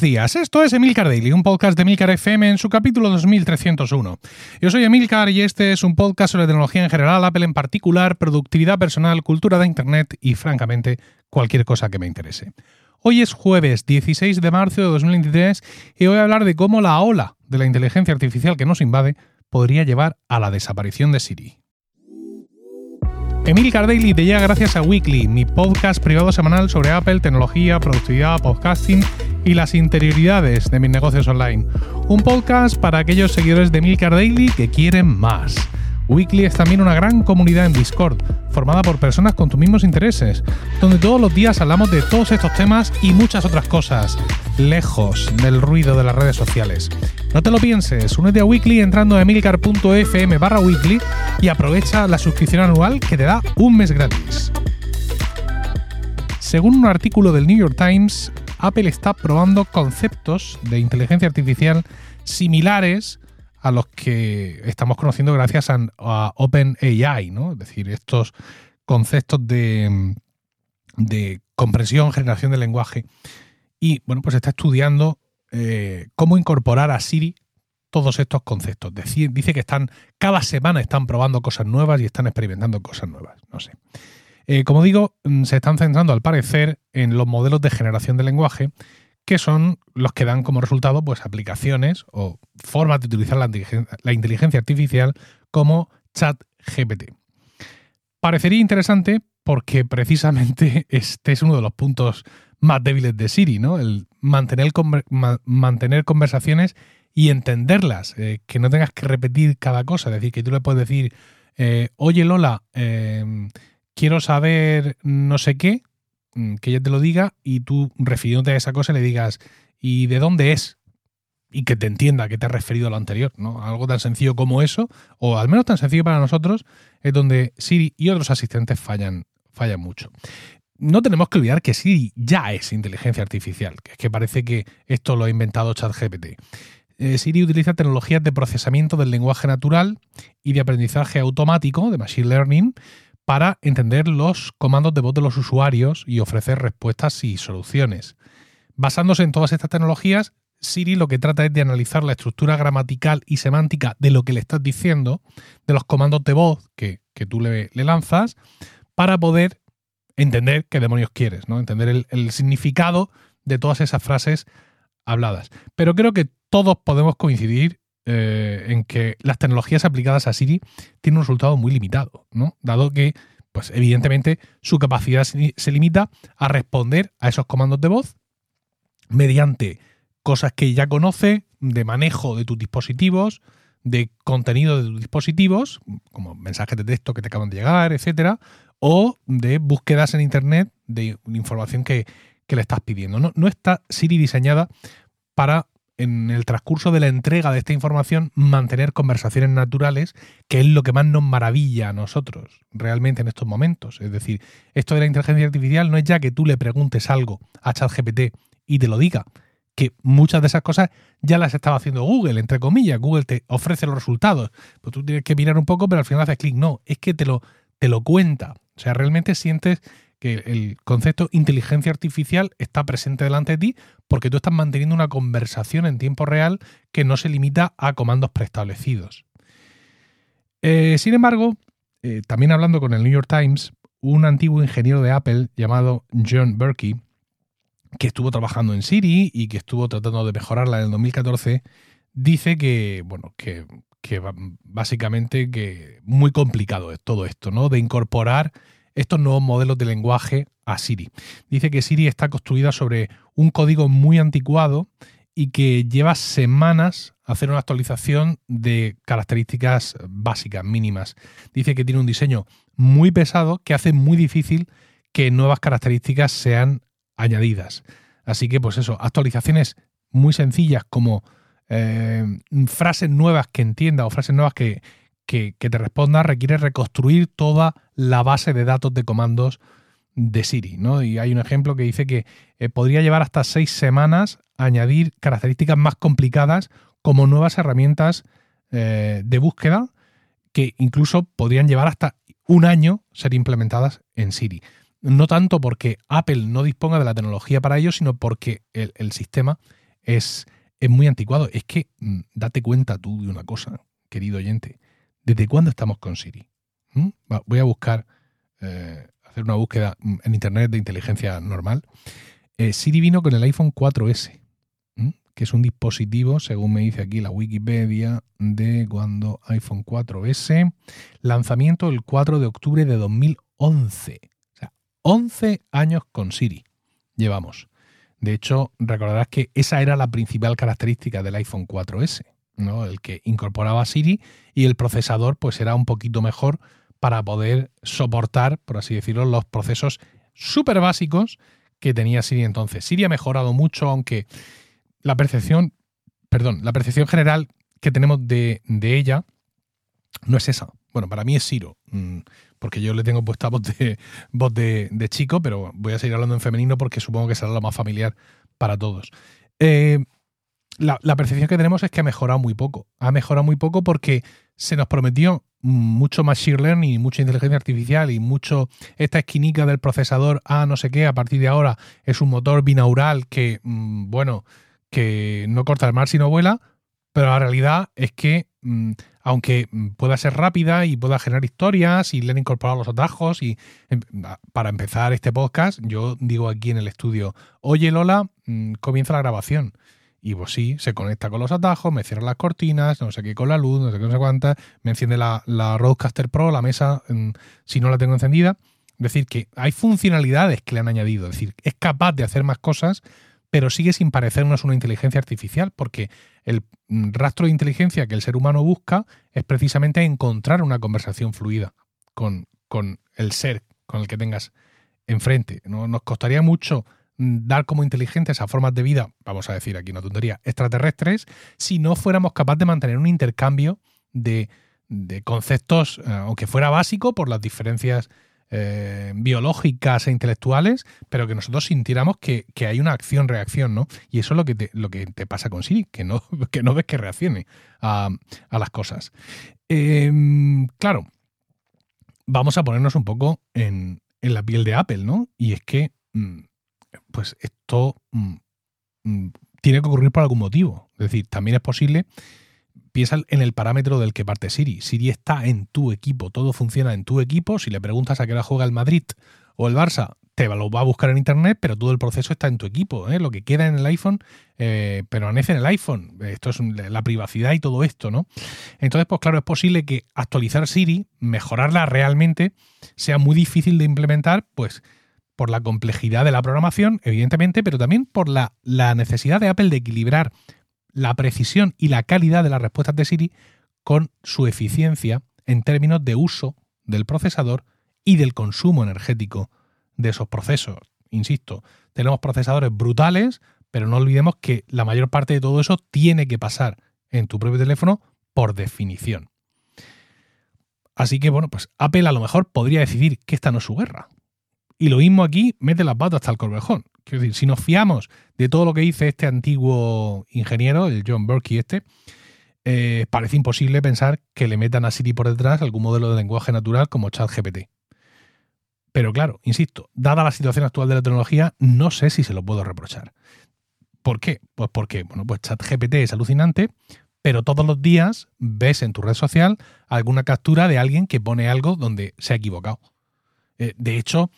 buenos días. Esto es Emilcar Daily, un podcast de Emilcar FM en su capítulo 2301. Yo soy Emilcar y este es un podcast sobre tecnología en general, Apple en particular, productividad personal, cultura de Internet y, francamente, cualquier cosa que me interese. Hoy es jueves 16 de marzo de 2023 y voy a hablar de cómo la ola de la inteligencia artificial que nos invade podría llevar a la desaparición de Siri. Emil Daily te llega gracias a Weekly, mi podcast privado semanal sobre Apple, tecnología, productividad, podcasting y las interioridades de mis negocios online. Un podcast para aquellos seguidores de Emilcar Daily que quieren más. Weekly es también una gran comunidad en Discord, formada por personas con tus mismos intereses, donde todos los días hablamos de todos estos temas y muchas otras cosas, lejos del ruido de las redes sociales. No te lo pienses, únete a Weekly entrando a emilcar.fm barra weekly y aprovecha la suscripción anual que te da un mes gratis. Según un artículo del New York Times, Apple está probando conceptos de inteligencia artificial similares a los que estamos conociendo gracias a, OpenAI, ¿no? Es decir, estos conceptos de, de comprensión, generación de lenguaje. Y bueno, pues está estudiando eh, cómo incorporar a Siri todos estos conceptos. dice que están, cada semana están probando cosas nuevas y están experimentando cosas nuevas. No sé. Eh, como digo, mm, se están centrando al parecer en los modelos de generación de lenguaje que son los que dan como resultado pues, aplicaciones o formas de utilizar la inteligencia, artificial como ChatGPT. Parecería interesante porque precisamente este es uno de los puntos más débiles de Siri, ¿no? El mantener, conversaciones y entenderlas, eh, que no tengas que repetir cada cosa, es decir, que tú le puedes decir, eh, oye Lola, em, quiero saber no sé qué, Mm, que ella te lo diga y tú, refiriéndote a esa cosa, le digas, ¿y de dónde es? Y que te entienda que te has referido a lo anterior, ¿no? Algo tan sencillo como eso, o al menos tan sencillo para nosotros, es donde Siri y otros asistentes fallan, fallan mucho. No tenemos que olvidar que Siri ya es inteligencia artificial, que es que parece que esto lo ha inventado ChatGPT. Eh, Siri utiliza tecnologías de procesamiento del lenguaje natural y de aprendizaje automático, de Machine Learning, para entender los comandos de voz de los usuarios y ofrecer respuestas y soluciones. Basándose en todas estas tecnologías, Siri lo que trata es de analizar la estructura gramatical y semántica de lo que le estás diciendo, de los comandos de voz que, tú le, lanzas, para poder entender qué demonios quieres, ¿no? Entender el significado de todas esas frases habladas. Pero creo que todos podemos coincidir eh, en que las tecnologías aplicadas a Siri tienen un resultado muy limitado, ¿no? Dado que, pues evidentemente, su capacidad se limita a responder a esos comandos de voz mediante cosas que ya conoce, de manejo de tus dispositivos, de contenido de tus dispositivos, como mensajes de texto que te acaban de llegar, etcétera, o de búsquedas en internet de información que, que le estás pidiendo. No, no está Siri diseñada para en el transcurso de la entrega de esta información mantener conversaciones naturales, que es lo que más nos maravilla a nosotros realmente en estos momentos. Es decir, esto de la inteligencia artificial no es ya que tú le preguntes algo a ChatGPT y te lo diga, que muchas de esas cosas ya las estaba haciendo Google, entre comillas. Google te ofrece los resultados, pues tú tienes que mirar un poco, pero al final haces clic. No, es que te lo, te lo cuenta. O sea, realmente sientes que el concepto inteligencia artificial está presente delante de ti porque tú estás manteniendo una conversación en tiempo real que no se limita a comandos preestablecidos. Eh, sin embargo, eh, también hablando con el New York Times, un antiguo ingeniero de Apple llamado John Berkey, que estuvo trabajando en Siri y que estuvo tratando de mejorarla en el 2014, dice que, bueno, que, que básicamente que muy complicado es todo esto, ¿no? De incorporar estos nuevos modelos de lenguaje a Siri. Dice que Siri está construida sobre un código muy anticuado y que lleva semanas hacer una actualización de características básicas, mínimas. Dice que tiene un diseño muy pesado que hace muy difícil que nuevas características sean añadidas. Así que, pues eso, actualizaciones muy sencillas como eh, frases nuevas que entienda o frases nuevas que, que, te responda requiere reconstruir toda la base de datos de comandos de Siri. ¿no? Y hay un ejemplo que dice que eh, podría llevar hasta seis semanas añadir características más complicadas como nuevas herramientas eh, de búsqueda que incluso podrían llevar hasta un año ser implementadas en Siri. No tanto porque Apple no disponga de la tecnología para ello, sino porque el sistema es, es muy anticuado. Es que mm, date cuenta tú de una cosa, querido oyente. ¿Desde cuándo estamos con Siri? ¿Mm? Voy a buscar, eh, hacer una búsqueda mm, en Internet de inteligencia normal. Eh, Siri vino con el iPhone 4S, que es un dispositivo, según me dice aquí la Wikipedia, de cuando iPhone 4S, lanzamiento el 4 de octubre de 2011. O sea, 11 años con Siri llevamos. De hecho, recordarás que esa era la principal característica del iPhone 4S, ¿no? El que incorporaba Siri y el procesador pues era un poquito mejor para poder soportar, por así decirlo, los procesos súper básicos que tenía Siri entonces. Siri ha mejorado mucho, aunque la percepción, perdón, la percepción general que tenemos de, ella no es esa. Bueno, para mí es Siro, mm, porque yo le tengo puesta voz de, voz de, chico, pero voy a seguir hablando en femenino porque supongo que será lo más familiar para todos. Eh, la, percepción que tenemos es que ha mejorado muy poco. Ha mejorado muy poco porque se nos prometió mucho machine learning, mucha inteligencia artificial y mucho esta esquinica del procesador A no sé qué, a partir de ahora es un motor binaural que, mm, bueno, que no corta el mar sino vuela, pero la realidad es que mm, aunque pueda ser rápida y pueda generar historias y le han incorporado los atajos y em, para empezar este podcast yo digo aquí en el estudio, oye Lola, mm, comienza la grabación y pues sí, se conecta con los atajos, me cierra las cortinas, no sé qué con la luz, no sé qué, no sé cuántas, me enciende la, la Roadcaster Pro, la mesa, si no la tengo encendida. Es decir, que hay funcionalidades que le han añadido, es decir, es capaz de hacer más cosas, pero sigue sin parecernos una inteligencia artificial, porque el rastro de inteligencia que el ser humano busca es precisamente encontrar una conversación fluida con, con el ser con el que tengas enfrente. ¿no? Nos costaría mucho dar como inteligentes a formas de vida, vamos a decir aquí una tontería, extraterrestres, si no fuéramos capaces de mantener un intercambio de, conceptos, eh, aunque fuera básico por las diferencias eh, biológicas e intelectuales, pero que nosotros sintiéramos que, hay una acción-reacción, ¿no? Y eso es lo que te, pasa con Siri, que no, que no ves que reaccione a, las cosas. Em, claro, vamos a ponernos un poco en, la piel de Apple, ¿no? Y es que mm, pues esto mm, mm, tiene que ocurrir por algún motivo. Es decir, también es posible, piensa en el parámetro del que parte Siri. Siri está en tu equipo, todo funciona en tu equipo. Si le preguntas a qué hora juega el Madrid o el Barça, te lo va a buscar en internet, pero todo el proceso está en tu equipo. ¿eh? Lo que queda en el iPhone eh, permanece en el iPhone. Esto es la privacidad y todo esto, ¿no? Entonces, pues claro, es posible que actualizar Siri, mejorarla realmente, sea muy difícil de implementar, pues por la complejidad de la programación, evidentemente, pero también por la, necesidad de Apple de equilibrar la precisión y la calidad de las respuestas de Siri con su eficiencia en términos de uso del procesador y del consumo energético de esos procesos. Insisto, tenemos procesadores brutales, pero no olvidemos que la mayor parte de todo eso tiene que pasar en tu propio teléfono por definición. Así que bueno, pues Apple a lo mejor podría decidir que esta no es su guerra, y lo mismo aquí, mete las patas hasta el corvejón. Quiero decir, si nos fiamos de todo lo que dice este antiguo ingeniero, el John Berkey este, eh, parece imposible pensar que le metan a Siri por detrás algún modelo de lenguaje natural como ChatGPT. Pero claro, insisto, dada la situación actual de la tecnología, no sé si se lo puedo reprochar. ¿Por qué? Pues porque, bueno, pues ChatGPT es alucinante, pero todos los días ves en tu red social alguna captura de alguien que pone algo donde se ha equivocado. Eh, de hecho,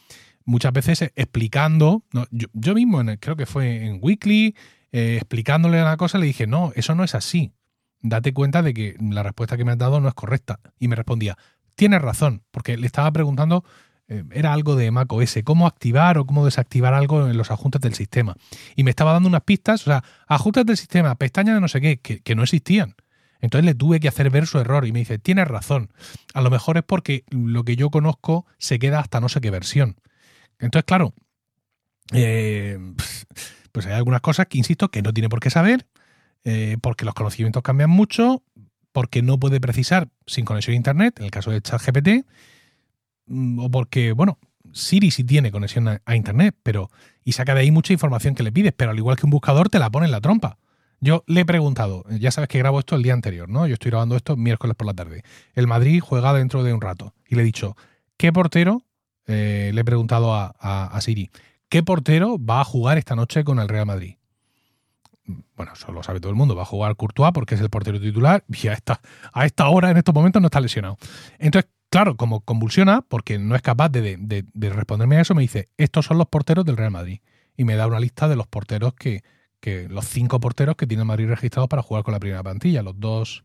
muchas veces explicando, yo, mismo creo que fue en Weekly, eh, explicándole una cosa, le dije, no, eso no es así. Date cuenta de que la respuesta que me has dado no es correcta. Y me respondía, tienes razón, porque le estaba preguntando, eh, era algo de macOS, cómo activar o cómo desactivar algo en los ajustes del sistema. Y me estaba dando unas pistas, o sea, ajustes del sistema, pestañas de no sé qué, que, que no existían. Entonces le tuve que hacer ver su error y me dice, tienes razón. A lo mejor es porque lo que yo conozco se queda hasta no sé qué versión. Entonces, claro, eh, pues hay algunas cosas que, insisto, que no tiene por qué saber, eh, porque los conocimientos cambian mucho, porque no puede precisar sin conexión a Internet, en el caso de ChatGPT, mm, o porque, bueno, Siri sí tiene conexión a, Internet, pero y saca de ahí mucha información que le pides, pero al igual que un buscador te la pone en la trompa. Yo le he preguntado, ya sabes que grabo esto el día anterior, ¿no? Yo estoy grabando esto miércoles por la tarde. El Madrid juega dentro de un rato. Y le he dicho, ¿qué portero eh, le he preguntado a, Siri, ¿qué portero va a jugar esta noche con el Real Madrid? bueno, eso lo sabe todo el mundo, va a jugar Courtois porque es el portero titular y a esta, a esta hora, en estos momentos, no está lesionado. Entonces, claro, como convulsiona, porque no es capaz de, de responderme a eso, me dice, estos son los porteros del Real Madrid. Y me da una lista de los porteros que, que los cinco porteros que tiene Madrid registrados para jugar con la primera plantilla, los dos,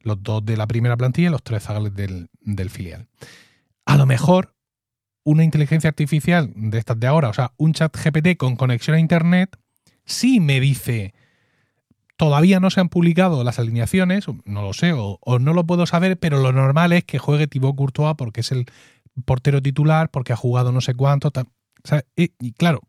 los dos de la primera plantilla y los tres zagales del filial. A lo mejor una inteligencia artificial de estas de ahora, o sea, un chat GPT con conexión a Internet, sí me dice, todavía no se han publicado las alineaciones, no lo sé, o, no lo puedo saber, pero lo normal es que juegue Thibaut Courtois porque es el portero titular, porque ha jugado no sé cuánto. y, claro,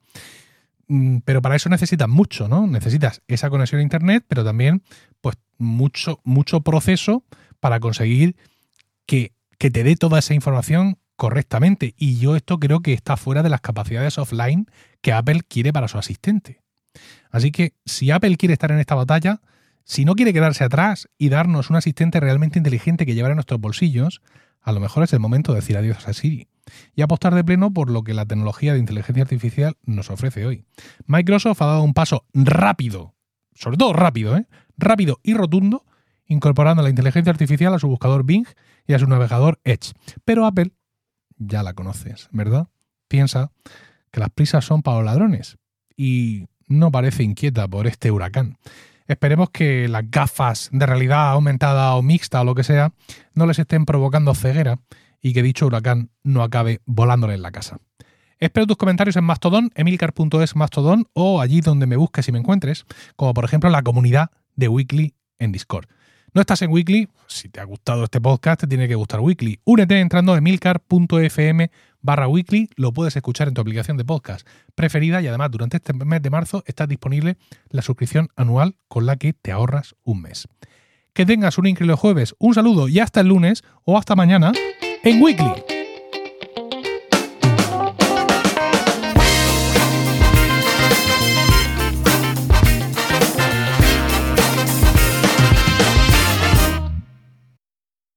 Mm, pero para eso necesitas mucho, ¿no? Necesitas esa conexión a Internet, pero también pues mucho, mucho proceso para conseguir que, que te dé toda esa información correctamente. Y yo esto creo que está fuera de las capacidades offline que Apple quiere para su asistente. Así que si Apple quiere estar en esta batalla, si no quiere quedarse atrás y darnos un asistente realmente inteligente que llevar en nuestros bolsillos, a lo mejor es el momento de decir adiós a Siri y apostar de pleno por lo que la tecnología de inteligencia artificial nos ofrece hoy. Microsoft ha dado un paso rápido, sobre todo rápido, ¿eh? rápido y rotundo, incorporando la inteligencia artificial a su buscador Bing y a su navegador Edge. Pero Apple, ya la conoces, ¿verdad? Piensa que las prisas son para los ladrones y no parece inquieta por este huracán. Esperemos que las gafas de realidad aumentada o mixta o lo que sea no les estén provocando ceguera y que dicho huracán no acabe volándole en la casa. Espero tus comentarios en Mastodon, emilcar.es Mastodon o allí donde me busques y me encuentres, como por ejemplo la comunidad de Weekly en Discord. No estás en Weekly, si te ha gustado este podcast te tiene que gustar Weekly. Únete entrando a emilcar.fm barra Weekly, lo puedes escuchar en tu aplicación de podcast preferida y además durante este mes de marzo está disponible la suscripción anual con la que te ahorras un mes. Que tengas un increíble jueves, un saludo y hasta el lunes o hasta mañana en Weekly.